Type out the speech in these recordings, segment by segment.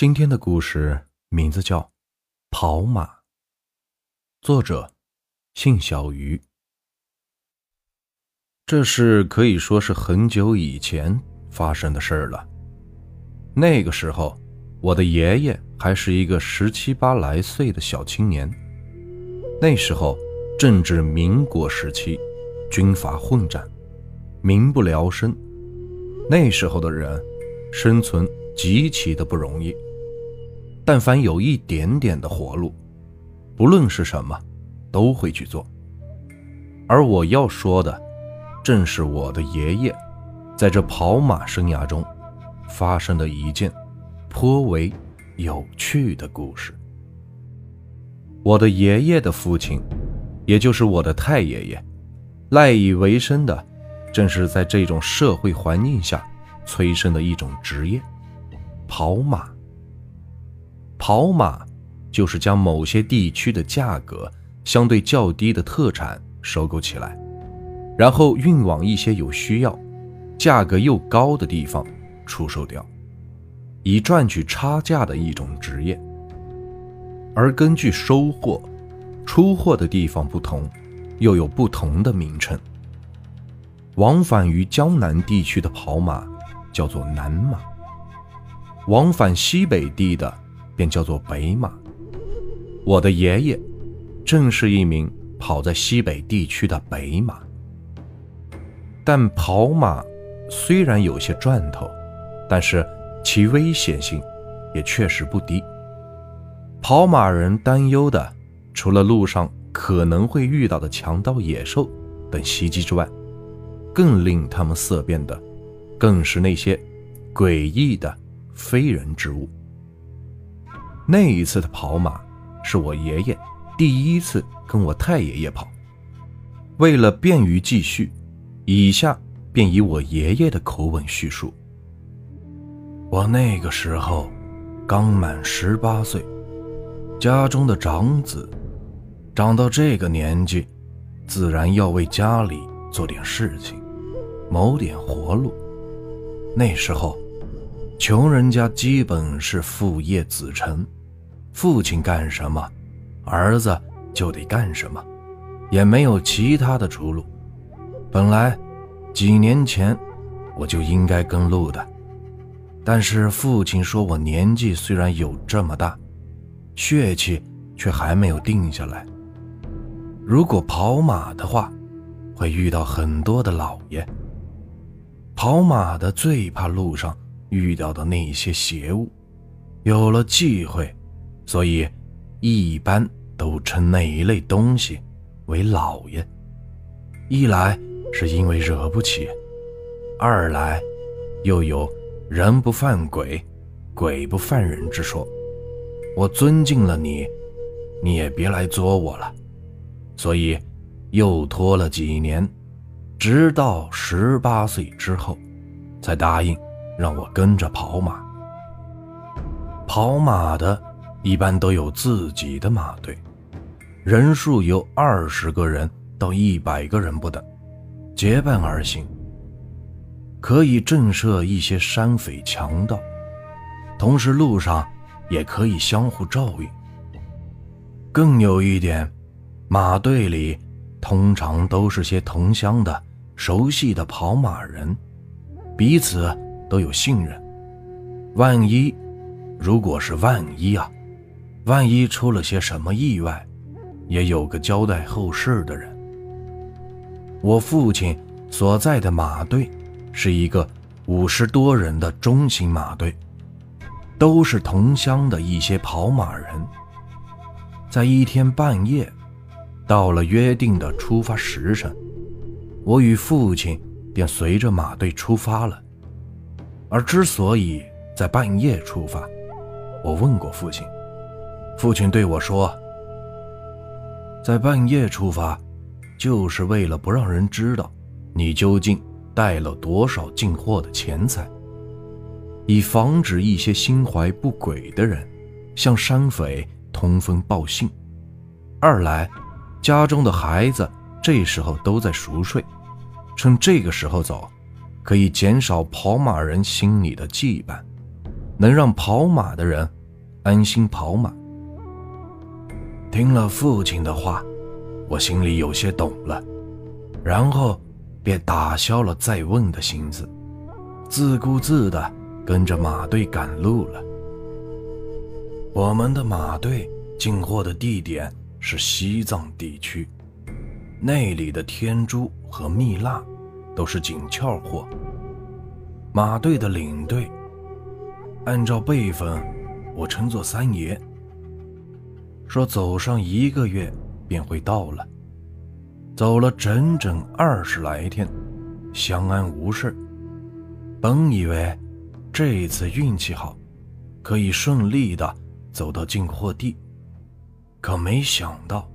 今天的故事名字叫《跑马》，作者姓小鱼。这事可以说是很久以前发生的事儿了。那个时候，我的爷爷还是一个十七八来岁的小青年。那时候正值民国时期，军阀混战，民不聊生。那时候的人生存极其的不容易。但凡有一点点的活路，不论是什么，都会去做。而我要说的。正是我的爷爷，在这跑马生涯中，发生的一件颇为有趣的故事。我的爷爷的父亲，也就是我的太爷爷，赖以为生的，正是在这种社会环境下催生的一种职业——跑马。跑马，就是将某些地区的价格相对较低的特产收购起来。然后运往一些有需要、价格又高的地方出售掉，以赚取差价的一种职业。而根据收货、出货的地方不同，又有不同的名称。往返于江南地区的跑马叫做南马，往返西北地的便叫做北马。我的爷爷正是一名跑在西北地区的北马。但跑马虽然有些赚头，但是其危险性也确实不低。跑马人担忧的，除了路上可能会遇到的强盗、野兽等袭击之外，更令他们色变的，更是那些诡异的非人之物。那一次的跑马，是我爷爷第一次跟我太爷爷跑，为了便于继续。以下便以我爷爷的口吻叙述。我那个时候刚满十八岁，家中的长子，长到这个年纪，自然要为家里做点事情，谋点活路。那时候，穷人家基本是父业子承，父亲干什么，儿子就得干什么，也没有其他的出路。本来几年前我就应该跟路的，但是父亲说我年纪虽然有这么大，血气却还没有定下来。如果跑马的话，会遇到很多的老爷。跑马的最怕路上遇到的那些邪物，有了忌讳，所以一般都称那一类东西为老爷。一来。是因为惹不起，二来，又有人不犯鬼，鬼不犯人之说。我尊敬了你，你也别来作我了。所以，又拖了几年，直到十八岁之后，才答应让我跟着跑马。跑马的，一般都有自己的马队，人数由二十个人到一百个人不等。结伴而行，可以震慑一些山匪强盗，同时路上也可以相互照应。更有一点，马队里通常都是些同乡的、熟悉的跑马人，彼此都有信任。万一，如果是万一啊，万一出了些什么意外，也有个交代后事的人。我父亲所在的马队是一个五十多人的中型马队，都是同乡的一些跑马人。在一天半夜，到了约定的出发时辰，我与父亲便随着马队出发了。而之所以在半夜出发，我问过父亲，父亲对我说：“在半夜出发。”就是为了不让人知道你究竟带了多少进货的钱财，以防止一些心怀不轨的人向山匪通风报信；二来，家中的孩子这时候都在熟睡，趁这个时候走，可以减少跑马人心里的羁绊，能让跑马的人安心跑马。听了父亲的话，我心里有些懂了，然后便打消了再问的心思，自顾自地跟着马队赶路了。我们的马队进货的地点是西藏地区，那里的天珠和蜜蜡都是紧俏货。马队的领队，按照辈分，我称作三爷。说走上一个月便会到了，走了整整二十来天，相安无事。本以为这次运气好，可以顺利的走到进货地，可没想到，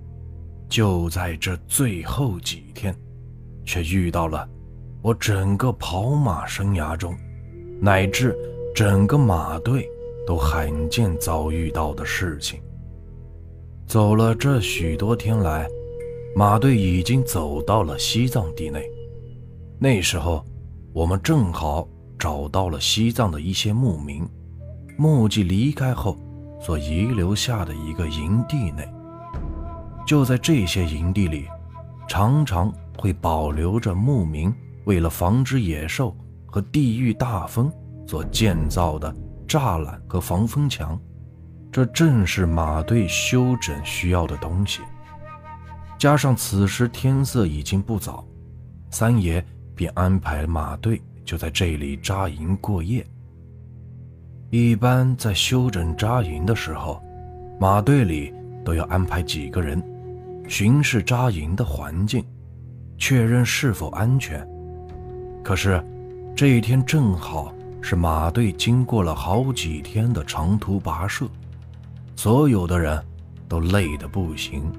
就在这最后几天，却遇到了我整个跑马生涯中，乃至整个马队都罕见遭遇到的事情。走了这许多天来，马队已经走到了西藏地内。那时候，我们正好找到了西藏的一些牧民，墓迹离开后所遗留下的一个营地内。就在这些营地里，常常会保留着牧民为了防止野兽和地狱大风所建造的栅栏和防风墙。这正是马队休整需要的东西。加上此时天色已经不早，三爷便安排马队就在这里扎营过夜。一般在休整扎营的时候，马队里都要安排几个人巡视扎营的环境，确认是否安全。可是这一天正好是马队经过了好几天的长途跋涉。所有的人都累得不行，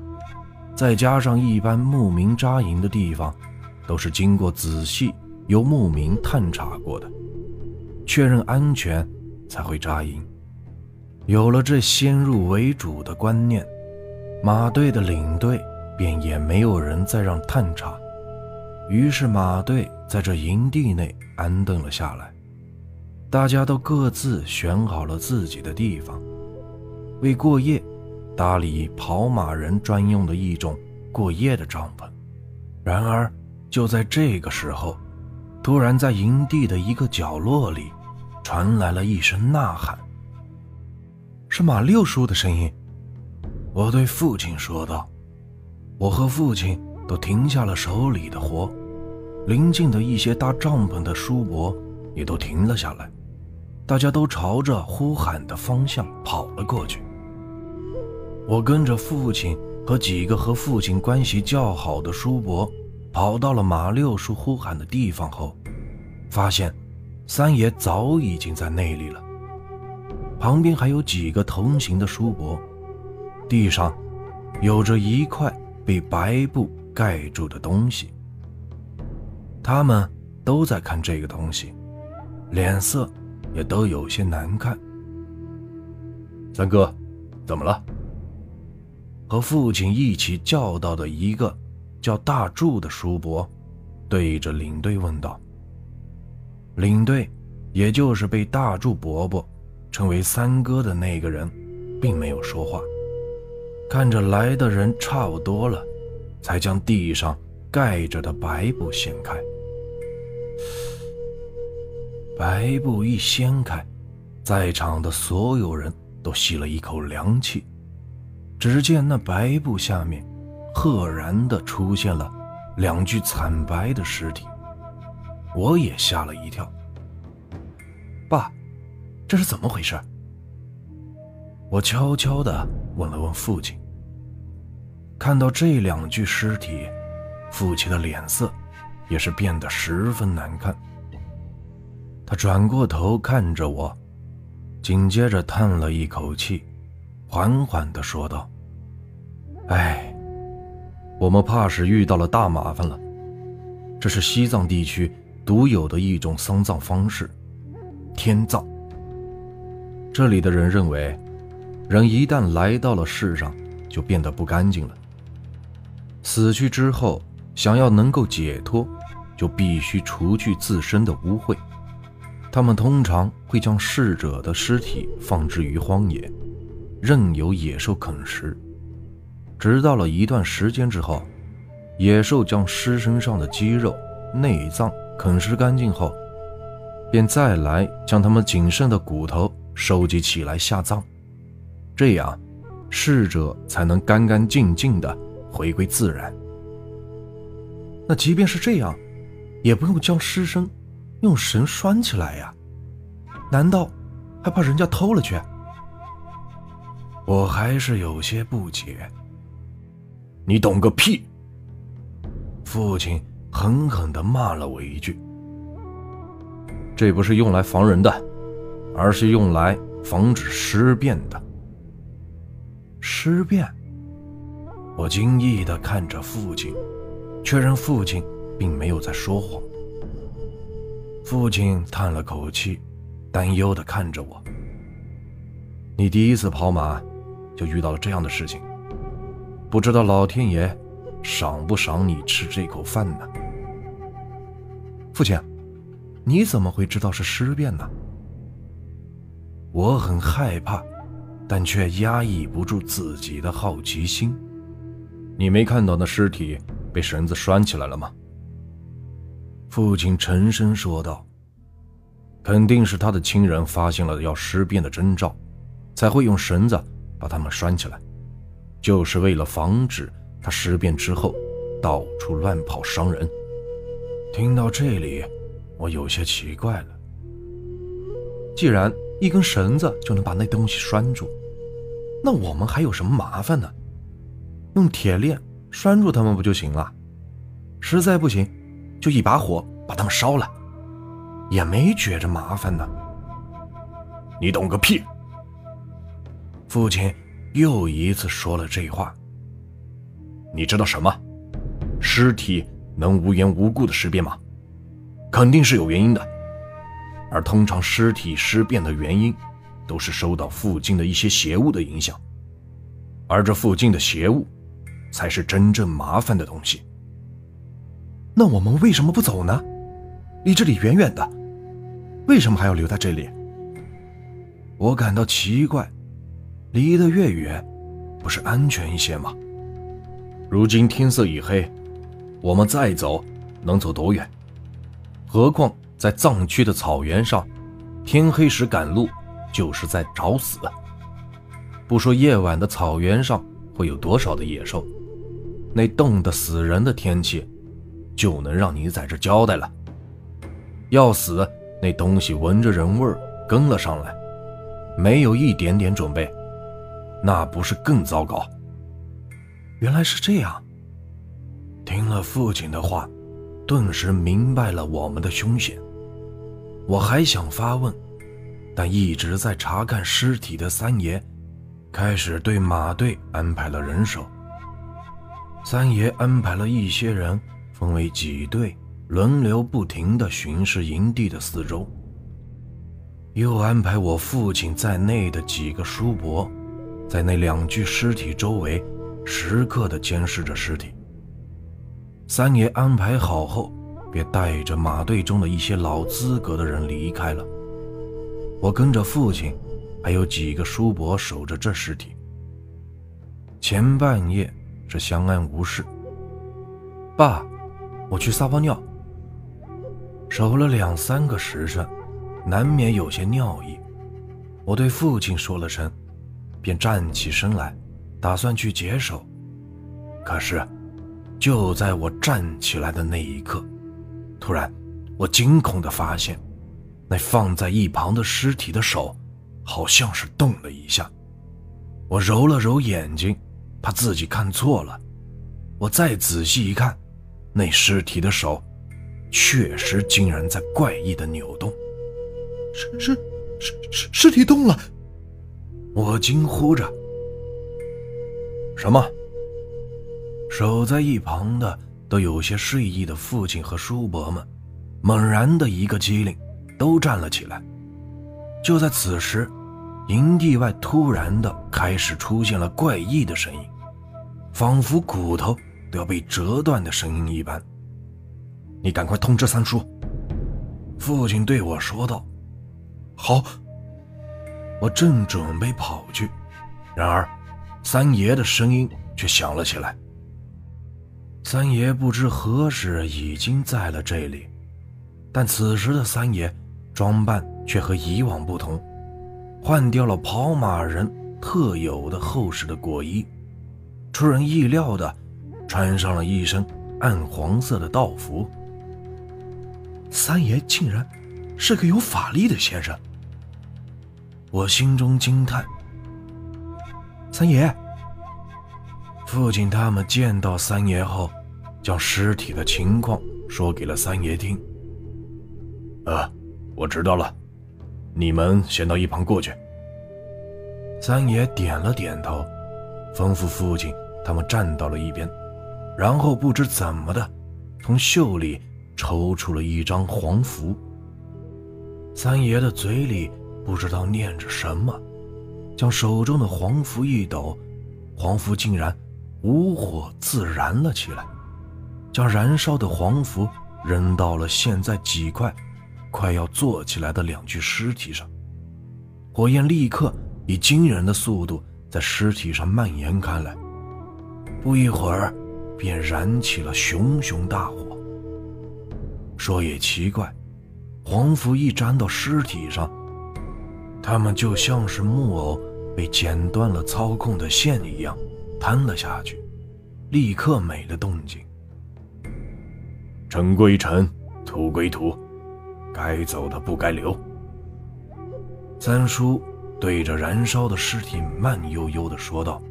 再加上一般牧民扎营的地方，都是经过仔细由牧民探查过的，确认安全才会扎营。有了这先入为主的观念，马队的领队便也没有人再让探查，于是马队在这营地内安顿了下来，大家都各自选好了自己的地方。为过夜，搭理跑马人专用的一种过夜的帐篷。然而，就在这个时候，突然在营地的一个角落里，传来了一声呐喊。是马六叔的声音。我对父亲说道。我和父亲都停下了手里的活，临近的一些搭帐篷的叔伯也都停了下来，大家都朝着呼喊的方向跑了过去。我跟着父亲和几个和父亲关系较好的叔伯，跑到了马六叔呼喊的地方后，发现三爷早已经在那里了。旁边还有几个同行的叔伯，地上有着一块被白布盖住的东西。他们都在看这个东西，脸色也都有些难看。三哥，怎么了？和父亲一起叫到的一个叫大柱的叔伯，对着领队问道：“领队，也就是被大柱伯伯称为三哥的那个人，并没有说话，看着来的人差不多了，才将地上盖着的白布掀开。白布一掀开，在场的所有人都吸了一口凉气。”只见那白布下面，赫然的出现了两具惨白的尸体，我也吓了一跳。爸，这是怎么回事？我悄悄的问了问父亲。看到这两具尸体，父亲的脸色也是变得十分难看。他转过头看着我，紧接着叹了一口气。缓缓地说道：“哎，我们怕是遇到了大麻烦了。这是西藏地区独有的一种丧葬方式——天葬。这里的人认为，人一旦来到了世上，就变得不干净了。死去之后，想要能够解脱，就必须除去自身的污秽。他们通常会将逝者的尸体放置于荒野，任由野兽啃食，直到了一段时间之后，野兽将尸身上的肌肉、内脏啃食干净后，便再来将他们仅剩的骨头收集起来下葬，这样，逝者才能干干净净的回归自然。那即便是这样，也不用将尸身。用绳拴起来呀？难道还怕人家偷了去？我还是有些不解。你懂个屁！父亲狠狠地骂了我一句：“这不是用来防人的，而是用来防止尸变的。”尸变？我惊异地看着父亲，确认父亲并没有在说谎。父亲叹了口气，担忧地看着我：“你第一次跑马，就遇到了这样的事情，不知道老天爷赏不赏你吃这口饭呢？”父亲，你怎么会知道是尸变呢？我很害怕，但却压抑不住自己的好奇心。你没看到那尸体被绳子拴起来了吗？父亲沉声说道：“肯定是他的亲人发现了要尸变的征兆，才会用绳子把他们拴起来，就是为了防止他尸变之后到处乱跑伤人。”听到这里，我有些奇怪了。既然一根绳子就能把那东西拴住，那我们还有什么麻烦呢？用铁链拴住他们不就行了？实在不行。就一把火把他们烧了，也没觉着麻烦呢。你懂个屁！父亲又一次说了这话。你知道什么？尸体能无缘无故的尸变吗？肯定是有原因的。而通常尸体尸变的原因，都是受到附近的一些邪物的影响。而这附近的邪物，才是真正麻烦的东西。那我们为什么不走呢？离这里远远的，为什么还要留在这里？我感到奇怪，离得越远，不是安全一些吗？如今天色已黑，我们再走能走多远？何况在藏区的草原上，天黑时赶路就是在找死。不说夜晚的草原上会有多少的野兽，那冻得死人的天气。就能让你在这交代了。要死，那东西闻着人味儿跟了上来，没有一点点准备，那不是更糟糕？原来是这样。听了父亲的话，顿时明白了我们的凶险。我还想发问，但一直在查看尸体的三爷，开始对马队安排了人手。三爷安排了一些人。分为几队，轮流不停地巡视营地的四周。又安排我父亲在内的几个叔伯，在那两具尸体周围，时刻地监视着尸体。三爷安排好后，便带着马队中的一些老资格的人离开了。我跟着父亲，还有几个叔伯守着这尸体。前半夜是相安无事，爸。我去撒泡尿，守了两三个时辰，难免有些尿意。我对父亲说了声，便站起身来，打算去解手。可是，就在我站起来的那一刻，突然，我惊恐地发现，那放在一旁的尸体的手，好像是动了一下。我揉了揉眼睛，怕自己看错了。我再仔细一看。那尸体的手，确实竟然在怪异的扭动。尸尸尸尸尸体动了！我惊呼着。什么？守在一旁的都有些睡意的父亲和叔伯们，猛然的一个机灵，都站了起来。就在此时，营地外突然的开始出现了怪异的声音，仿佛骨头。都要被折断的声音一般。你赶快通知三叔。父亲对我说道，好。我正准备跑去，然而三爷的声音却响了起来。三爷不知何时已经在了这里，但此时的三爷装扮却和以往不同，换掉了跑马人特有的厚实的裹衣，出人意料的穿上了一身暗黄色的道服。三爷竟然是个有法力的先生。我心中惊叹：“三爷，父亲他们见到三爷后，将尸体的情况说给了三爷听。呃，我知道了，你们先到一旁过去。”三爷点了点头，吩咐父亲他们站到了一边，然后不知怎么的，从袖里抽出了一张黄符。三爷的嘴里。不知道念着什么，将手中的黄符一抖，黄符竟然无火自燃了起来，将燃烧的黄符扔到了现在几块快要坐起来的两具尸体上，火焰立刻以惊人的速度在尸体上蔓延开来，不一会儿便燃起了熊熊大火。说也奇怪，黄符一粘到尸体上。他们就像是木偶被剪断了操控的线一样，瘫了下去，立刻没了动静。尘归尘，土归土，该走的不该留。三叔对着燃烧的尸体慢悠悠地说道，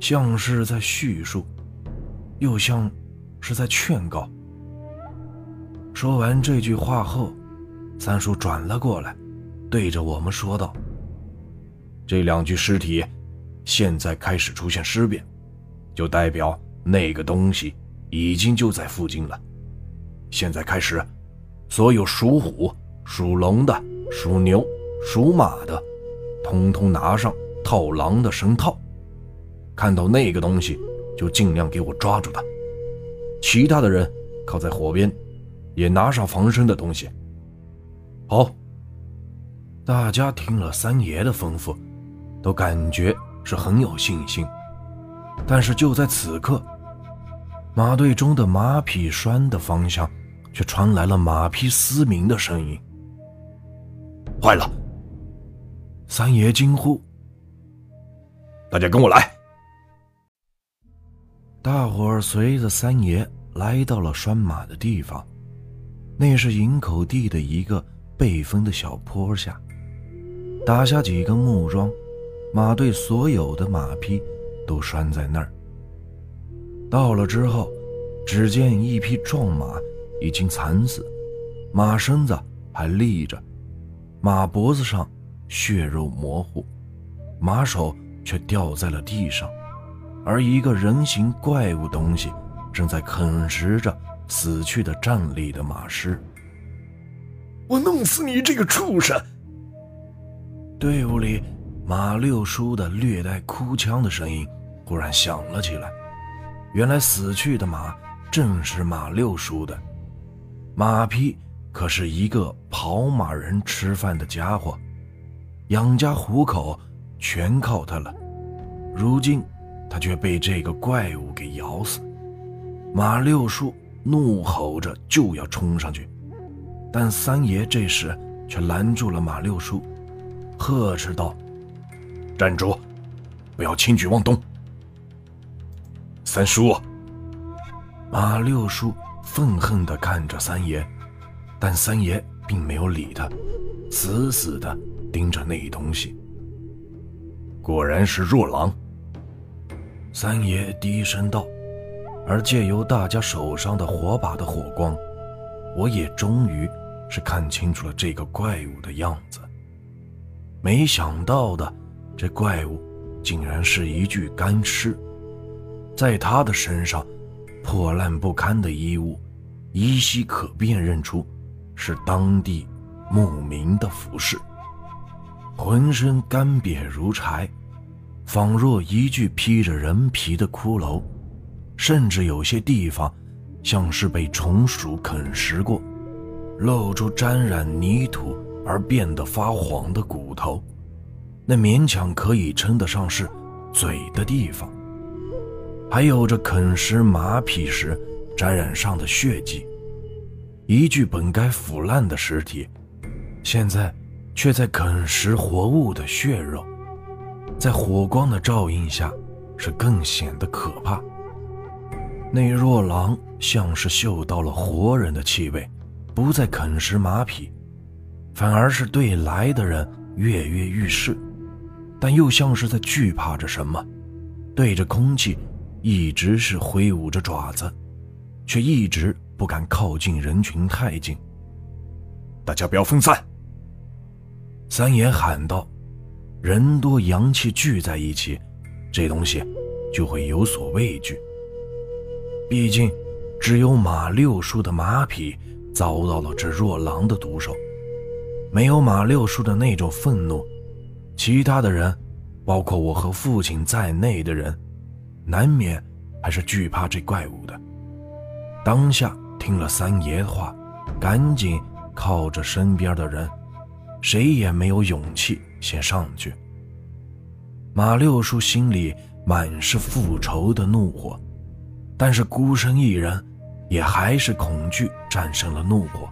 像是在叙述，又像是在劝告。说完这句话后，三叔转了过来。对着我们说道：“这两具尸体，现在开始出现尸变，就代表那个东西已经就在附近了。现在开始，所有属虎、属龙的、属牛、属马的，通通拿上套狼的绳套。看到那个东西，就尽量给我抓住它。其他的人靠在火边，也拿上防身的东西。好。”大家听了三爷的吩咐，都感觉是很有信心。但是就在此刻，马队中的马匹拴的方向，却传来了马匹嘶鸣的声音。坏了！三爷惊呼：“大家跟我来！”大伙儿随着三爷来到了拴马的地方，那是营口地的一个背风的小坡下。打下几根木桩，马队所有的马匹都拴在那儿。到了之后，只见一匹壮马已经惨死，马身子还立着，马脖子上血肉模糊，马首却掉在了地上，而一个人形怪物东西正在啃食着死去的站立的马尸。我弄死你这个畜生！队伍里，马六叔的略带哭腔的声音忽然响了起来。原来死去的马正是马六叔的马匹，可是一个跑马人吃饭的家伙，养家糊口全靠他了。如今他却被这个怪物给咬死。马六叔怒吼着就要冲上去，但三爷这时却拦住了马六叔。呵斥道：“站住，不要轻举妄动。”三叔，马六叔愤恨地看着三爷，但三爷并没有理他，死死地盯着那东西。果然是弱狼。三爷低声道，而借由大家手上的火把的火光，我也终于是看清楚了这个怪物的样子。没想到的，这怪物竟然是一具干尸，在他的身上，破烂不堪的衣物，依稀可辨认出是当地牧民的服饰。浑身干瘪如柴，仿若一具披着人皮的骷髅，甚至有些地方像是被虫鼠啃食过，露出沾染泥土。而变得发黄的骨头，那勉强可以称得上是嘴的地方，还有着啃食马匹时沾染上的血迹。一具本该腐烂的尸体，现在却在啃食活物的血肉，在火光的照映下，是更显得可怕。那若狼像是嗅到了活人的气味，不再啃食马匹，反而是对来的人跃跃欲试，但又像是在惧怕着什么，对着空气一直是挥舞着爪子，却一直。不敢靠近人群太近，大家不要分散。三爷喊道：“人多阳气聚在一起，这东西就会有所畏惧。毕竟，只有马六叔的马匹遭到了这若狼的毒手，没有马六叔的那种愤怒，其他的人，包括我和父亲在内的人，难免还是惧怕这怪物的。当下。”听了三爷的话，赶紧靠着身边的人，谁也没有勇气先上去。马六叔心里满是复仇的怒火，但是孤身一人，也还是恐惧战胜了怒火，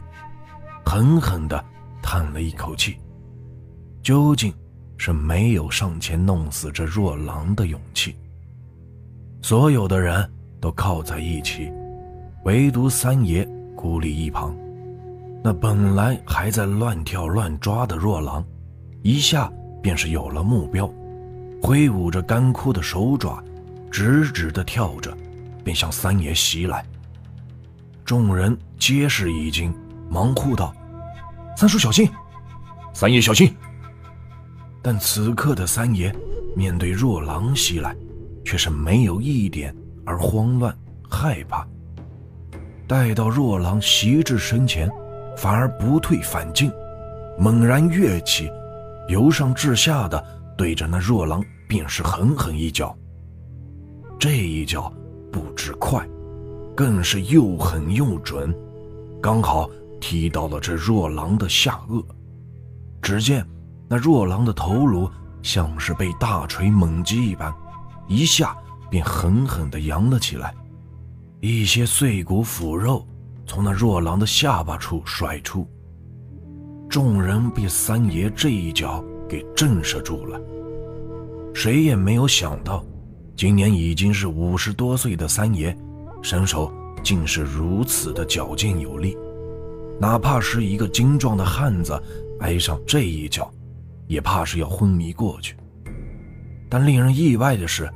狠狠地叹了一口气。究竟是没有上前弄死这若狼的勇气。所有的人都靠在一起。唯独三爷孤立一旁，那本来还在乱跳乱抓的若狼，一下便是有了目标，挥舞着干枯的手爪，直直的跳着，便向三爷袭来。众人皆是一惊，忙呼道：“三叔小心！三爷小心！”但此刻的三爷面对若狼袭来，却是没有一点而慌乱害怕。待到若狼袭至身前，反而不退反进，猛然跃起，由上至下的对着那若狼便是狠狠一脚。这一脚不止快，更是又狠又准，刚好踢到了这若狼的下颚。只见那若狼的头颅像是被大锤猛击一般，一下便狠狠地扬了起来。一些碎骨腐肉从那若狼的下巴处甩出，众人被三爷这一脚给震慑住了。谁也没有想到，今年已经是五十多岁的三爷，身手竟是如此的矫健有力，哪怕是一个精壮的汉子挨上这一脚，也怕是要昏迷过去。但令人意外的是，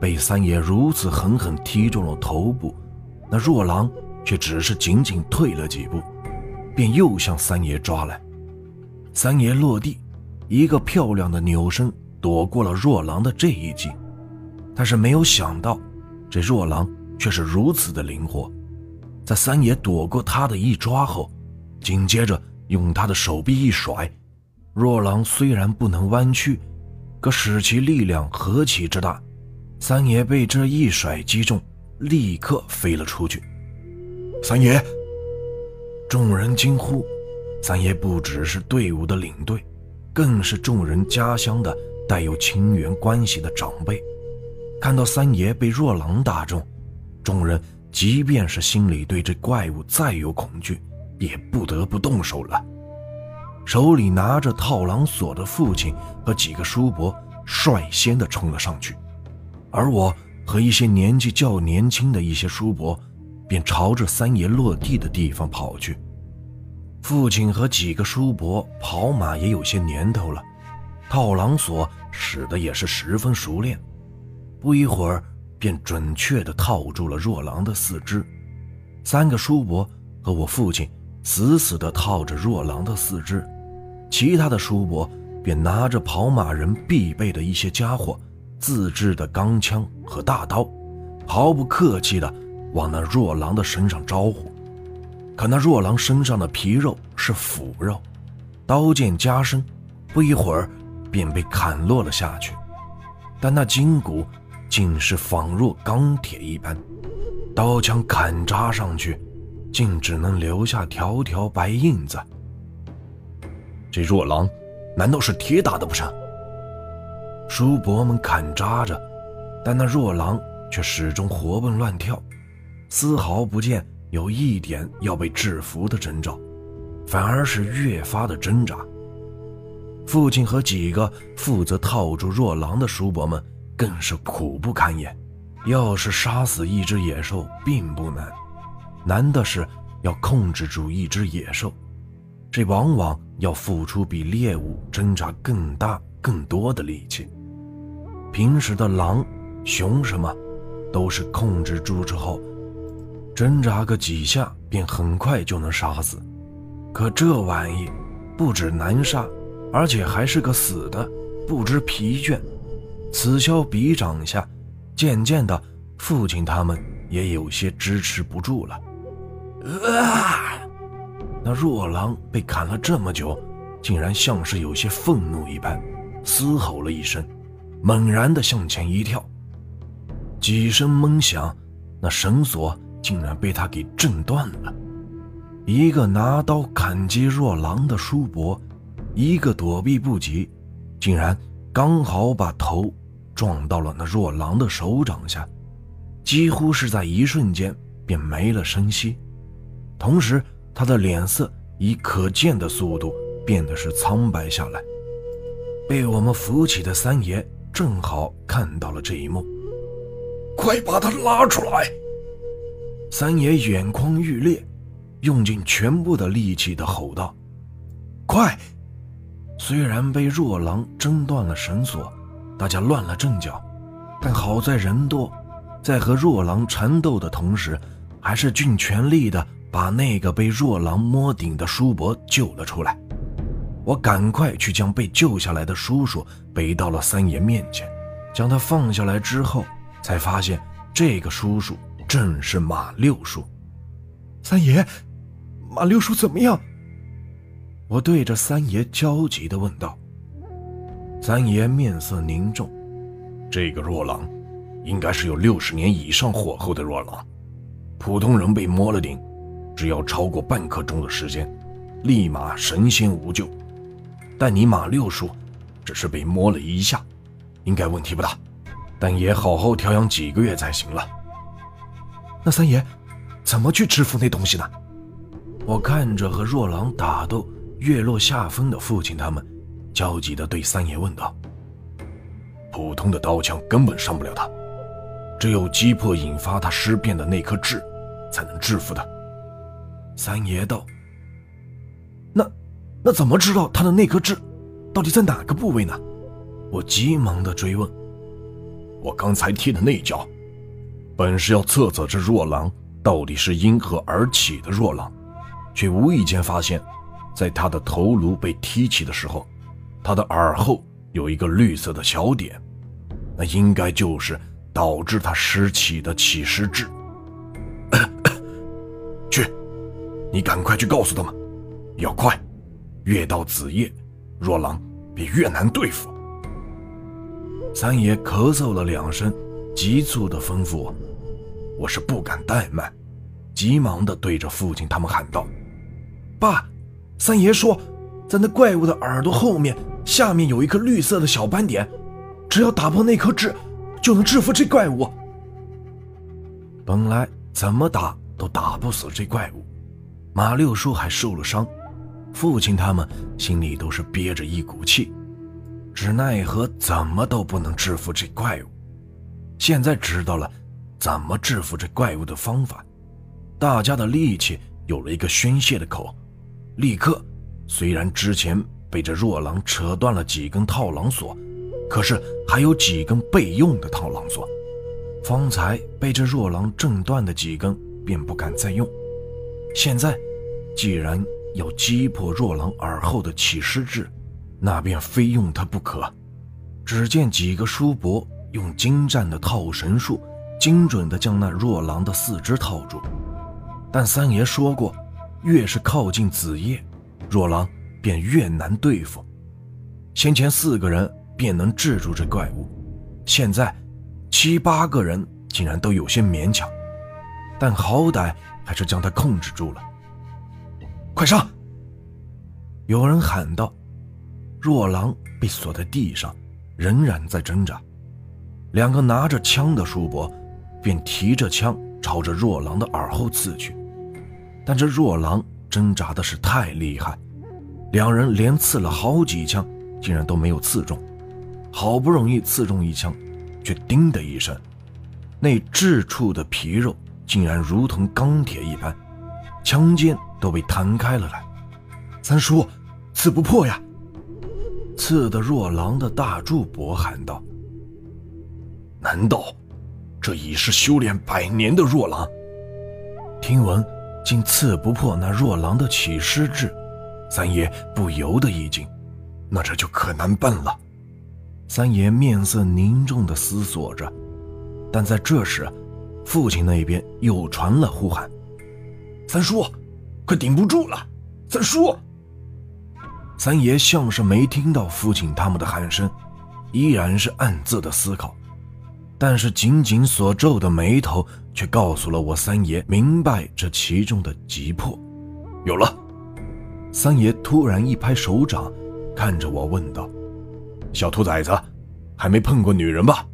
被三爷如此狠狠踢中了头部。那若狼却只是仅仅退了几步，便又向三爷抓来。三爷落地，一个漂亮的扭身躲过了若狼的这一击。但是没有想到，这若狼却是如此的灵活，在三爷躲过他的一抓后，紧接着用他的手臂一甩。若狼虽然不能弯曲，可使其力量何其之大，三爷被这一甩击中。立刻飞了出去。三爷，众人惊呼。三爷不只是队伍的领队，更是众人家乡的带有亲缘关系的长辈。看到三爷被若狼打中，众人即便是心里对这怪物再有恐惧，也不得不动手了。手里拿着套狼索的父亲和几个叔伯率先的冲了上去，而我。和一些年纪较年轻的一些叔伯，便朝着三爷落地的地方跑去。父亲和几个叔伯跑马也有些年头了，套狼索使得也是十分熟练。不一会儿，便准确地套住了若狼的四肢。三个叔伯和我父亲死死地套着若狼的四肢，其他的叔伯便拿着跑马人必备的一些家伙。自制的钢枪和大刀，毫不客气地往那若狼的身上招呼。可那若狼身上的皮肉是腐肉，刀剑加身，不一会儿便被砍落了下去。但那筋骨竟是仿若钢铁一般，刀枪砍扎上去，竟只能留下条条白印子。这若狼难道是铁打的不成？叔伯们砍扎着，但那若狼却始终活蹦乱跳，丝毫不见有一点要被制服的征兆，反而是越发的挣扎。父亲和几个负责套住若狼的叔伯们更是苦不堪言。要是杀死一只野兽并不难，难的是要控制住一只野兽，这往往要付出比猎物挣扎更大、更多的力气。平时的狼、熊什么，都是控制住之后，挣扎个几下便很快就能杀死。可这玩意不止难杀，而且还是个死的，不知疲倦。此消彼长下。渐渐的，父亲他们也有些支持不住了。啊！那若狼被砍了这么久，竟然像是有些愤怒一般，嘶吼了一声，猛然的向前一跳。几声闷响，那绳索竟然被他给震断了。一个拿刀砍击若狼的叔伯，一个躲避不及，竟然刚好把头。撞到了那若狼的手掌下，几乎是在一瞬间便没了声息。同时，他的脸色以可见的速度变得是苍白下来。被我们扶起的三爷正好看到了这一幕，快把他拉出来！三爷眼眶欲裂，用尽全部的力气的吼道：“快！”虽然被若狼挣断了绳索。大家乱了阵脚，但好在人多，在和若狼缠斗的同时，还是尽全力的把那个被若狼摸顶的叔伯救了出来。我赶快去将被救下来的叔叔背到了三爷面前，将他放下来之后，才发现这个叔叔正是马六叔。三爷，马六叔怎么样？我对着三爷焦急地问道。三爷面色凝重，这个若狼，应该是有六十年以上火候的若狼。普通人被摸了顶，只要超过半刻钟的时间，立马神仙无救。但你马六叔，只是被摸了一下，应该问题不大，但也好好调养几个月才行了。那三爷，怎么去制服那东西呢？我看着和若狼打斗、月落下风的父亲他们。焦急地对三爷问道：“普通的刀枪根本伤不了他，只有击破引发他尸变的那颗痣，才能制服他。”三爷道：“那，那怎么知道他的那颗痣到底在哪个部位呢？”我急忙地追问：“我刚才踢的那脚，本是要测测这若狼到底是因何而起的若狼，却无意间发现，在他的头颅被踢起的时候。”他的耳后有一个绿色的小点，那应该就是导致他失起的起尸痣。去，你赶快去告诉他们，要快，越到子夜，若狼便越难对付。三爷咳嗽了两声，急促的吩咐我，我是不敢怠慢，急忙的对着父亲他们喊道：“爸，三爷说，在那怪物的耳朵后面。”下面有一颗绿色的小斑点，只要打破那颗痣，就能制服这怪物。本来怎么打都打不死这怪物，马六叔还受了伤，父亲他们心里都是憋着一股气，只奈何怎么都不能制服这怪物。现在知道了怎么制服这怪物的方法，大家的力气有了一个宣泄的口，立刻，虽然之前。被这若狼扯断了几根套狼索，可是还有几根备用的套狼索。方才被这若狼挣断的几根，便不敢再用。现在，既然要击破若狼耳后的起尸痣，那便非用它不可。只见几个叔伯用精湛的套绳术，精准地将那若狼的四肢套住。但三爷说过，越是靠近子夜，若狼。便越难对付。先前四个人便能制住这怪物，现在七八个人竟然都有些勉强，但好歹还是将他控制住了。快上！有人喊道。若狼被锁在地上，仍然在挣扎。两个拿着枪的叔伯便提着枪朝着若狼的耳后刺去，但这若狼挣扎的是太厉害，两人连刺了好几枪，竟然都没有刺中。好不容易刺中一枪，却“叮”的一声，那炙处的皮肉竟然如同钢铁一般，枪尖都被弹开了来。三叔，刺不破呀！刺得若狼的大柱伯喊道：“难道这已是修炼百年的若狼？听闻竟刺不破那若狼的起尸志，三爷不由得一惊。那这就可难办了。”三爷面色凝重地思索着，但在这时，父亲那边又传了呼喊：“三叔，快顶不住了！三叔！”三爷像是没听到父亲他们的喊声，依然是暗自的思考，但是紧紧所皱的眉头却告诉了我三爷明白这其中的急迫。有了！三爷突然一拍手掌，看着我问道。小兔崽子，还没碰过女人吧？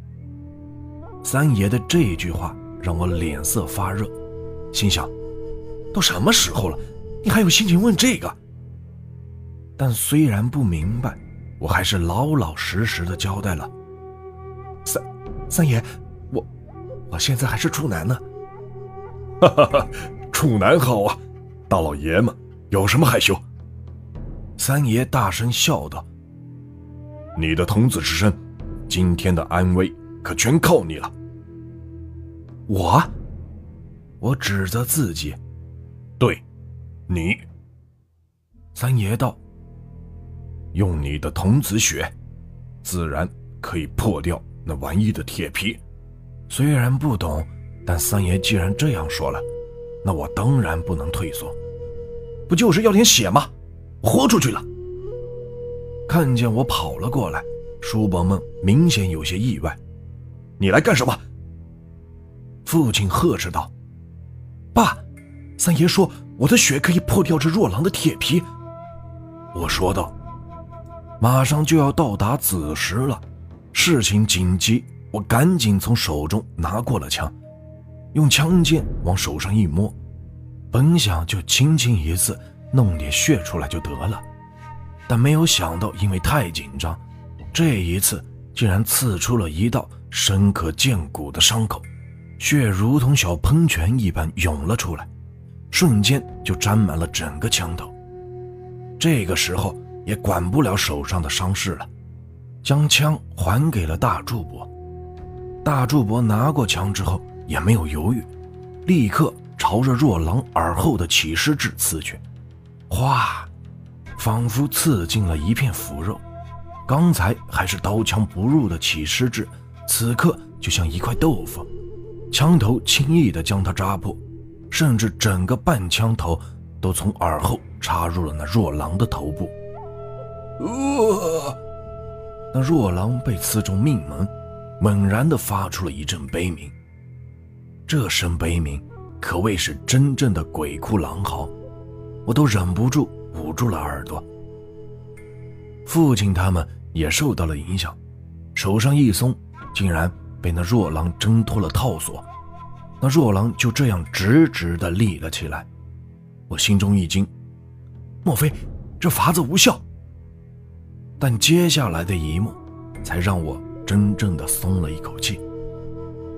三爷的这句话让我脸色发热，心想：都什么时候了，你还有心情问这个？但虽然不明白，我还是老老实实的交代了。三三爷，我我现在还是处男呢。哈哈哈，处男好啊，大老爷们有什么害羞？三爷大声笑道。你的童子之身，今天的安危可全靠你了。我，我指着自己，对，你。三爷道：“用你的童子血，自然可以破掉那玩意的铁皮。”虽然不懂，但三爷既然这样说了，那我当然不能退缩。不就是要点血吗？豁出去了。看见我跑了过来，叔伯们明显有些意外。你来干什么？父亲呵斥道：“爸，三爷说我的血可以破掉这若狼的铁皮。”我说道：“马上就要到达子时了，事情紧急，我赶紧从手中拿过了枪，用枪尖往手上一摸，本想就轻轻一刺，弄点血出来就得了。”但没有想到，因为太紧张，这一次竟然刺出了一道深可见骨的伤口，血如同小喷泉一般涌了出来，瞬间就沾满了整个枪头。这个时候也管不了手上的伤势了，将枪还给了大柱伯。大柱伯拿过枪之后也没有犹豫，立刻朝着若狼耳后的起尸痣刺去，哗！仿佛刺进了一片腐肉，刚才还是刀枪不入的起尸痣，此刻就像一块豆腐，枪头轻易的将它扎破，甚至整个半枪头都从耳后插入了那若狼的头部。呃，那若狼被刺中命门，猛然的发出了一阵悲鸣，这声悲鸣可谓是真正的鬼哭狼嚎，我都忍不住。捂住了耳朵。父亲他们也受到了影响，手上一松，竟然被那若狼挣脱了套索。那若狼就这样直直的立了起来。我心中一惊，莫非这法子无效？但接下来的一幕，才让我真正的松了一口气。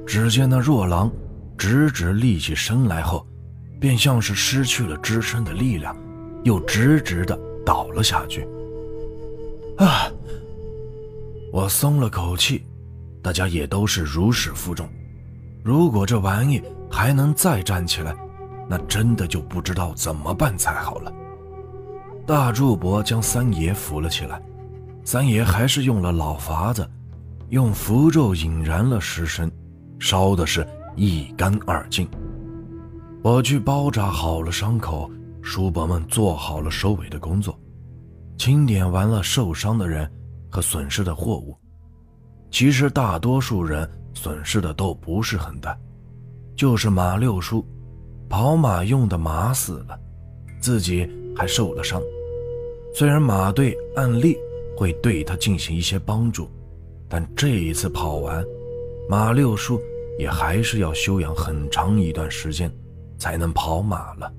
只见那若狼直直立起身来后，便像是失去了支撑的力量。又直直的倒了下去。啊！我松了口气，大家也都是如释负重。如果这玩意还能再站起来，那真的就不知道怎么办才好了。大柱伯将三爷扶了起来，三爷还是用了老法子，用符咒引燃了尸身，烧的是一干二净。我去包扎好了伤口。叔伯们做好了收尾的工作，清点完了受伤的人和损失的货物。其实大多数人损失的都不是很大，就是马六叔跑马用的马死了，自己还受了伤。虽然马队按例会对他进行一些帮助，但这一次跑完，马六叔也还是要休养很长一段时间，才能跑马了。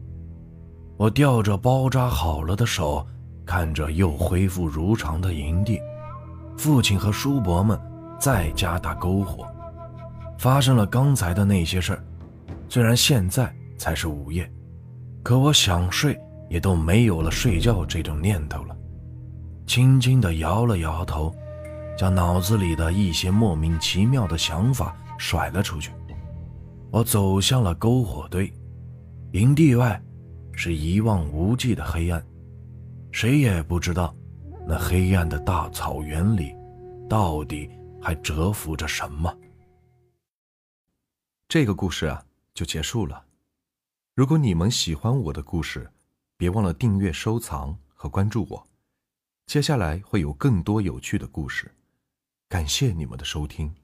我吊着包扎好了的手，看着又恢复如常的营地，父亲和叔伯们在家打篝火。发生了刚才的那些事儿，虽然现在才是午夜，可我想睡也都没有了睡觉这种念头了。轻轻地摇了摇头，将脑子里的一些莫名其妙的想法甩了出去。我走向了篝火堆，营地外是一望无际的黑暗，谁也不知道那黑暗的大草原里到底还蛰伏着什么。这个故事啊，就结束了。如果你们喜欢我的故事，别忘了订阅、收藏和关注我。接下来会有更多有趣的故事，感谢你们的收听。